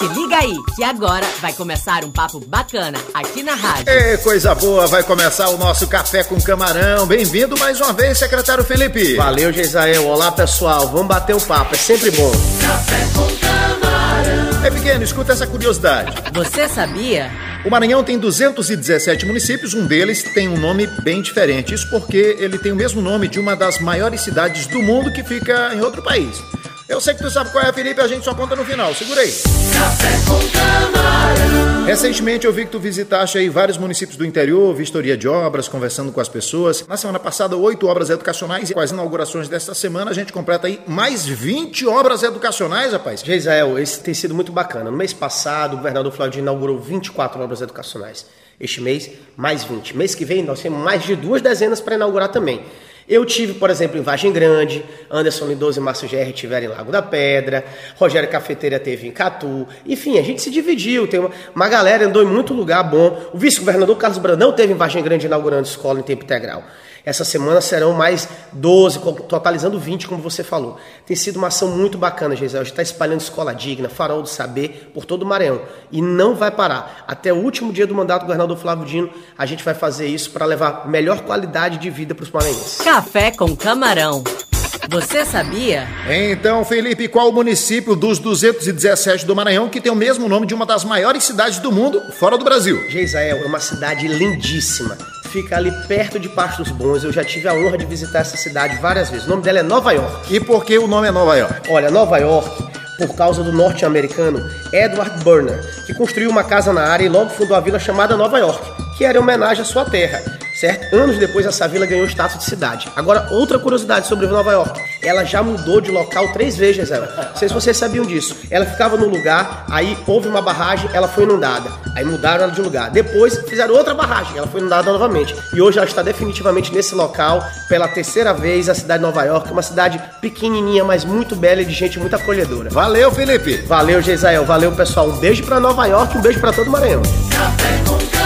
Se liga aí, que agora vai começar um papo bacana aqui na rádio. Ê, coisa boa, vai começar o nosso Café com Camarão. Bem-vindo mais uma vez, secretário Felipe. Valeu, Geisael. Olá, pessoal. Vamos bater o papo, é sempre bom. Café com camarão. É pequeno, escuta essa curiosidade. Você sabia? O Maranhão tem 217 municípios, um deles tem um nome bem diferente. Isso porque ele tem o mesmo nome de uma das maiores cidades do mundo que fica em outro país. Eu sei que tu sabe qual é, Felipe, a gente só conta no final. Segura aí. Café com camarão. Recentemente eu vi que tu visitaste aí vários municípios do interior, vistoria de obras, conversando com as pessoas. Na semana passada, oito obras educacionais e com as inaugurações desta semana a gente completa aí mais 20 obras educacionais, rapaz. Geisael, esse tem sido muito bacana. No mês passado, o governador Flávio inaugurou 24 obras educacionais. Este mês, mais 20. Mês que vem, nós temos mais de duas dezenas para inaugurar também. Eu tive, por exemplo, em Vargem Grande, Anderson Lindoso e Márcio GR tiveram em Lago da Pedra, Rogério Cafeteira teve em Catu. Enfim, a gente se dividiu, tem uma, uma galera andou em muito lugar bom. O vice-governador Carlos Brandão teve em Vargem Grande inaugurando escola em tempo integral. Essa semana serão mais 12, totalizando 20, como você falou. Tem sido uma ação muito bacana, Gisele. A gente está espalhando escola digna, farol do saber por todo o Maranhão. E não vai parar. Até o último dia do mandato do governador Flávio Dino, a gente vai fazer isso para levar melhor qualidade de vida para os maranhenses. Café com camarão. Você sabia? Então, Felipe, qual o município dos 217 do Maranhão que tem o mesmo nome de uma das maiores cidades do mundo, fora do Brasil? Geisael é uma cidade lindíssima. Fica ali perto de Pastos Bons. Eu já tive a honra de visitar essa cidade várias vezes. O nome dela é Nova York. E por que o nome é Nova York? Olha, Nova York, por causa do norte-americano Edward Burner, que construiu uma casa na área e logo fundou a vila chamada Nova York, que era em homenagem à sua terra certo? Anos depois, essa vila ganhou status de cidade. Agora, outra curiosidade sobre Nova York. Ela já mudou de local três vezes, ela. Não sei se vocês sabiam disso. Ela ficava no lugar, aí houve uma barragem, ela foi inundada. Aí mudaram ela de lugar. Depois, fizeram outra barragem, ela foi inundada novamente. E hoje ela está definitivamente nesse local, pela terceira vez, a cidade de Nova York. Uma cidade pequenininha, mas muito bela e de gente muito acolhedora. Valeu, Felipe. Valeu, Geisrael. Valeu, pessoal. Um beijo para Nova York, um beijo para todo o Maranhão. Café com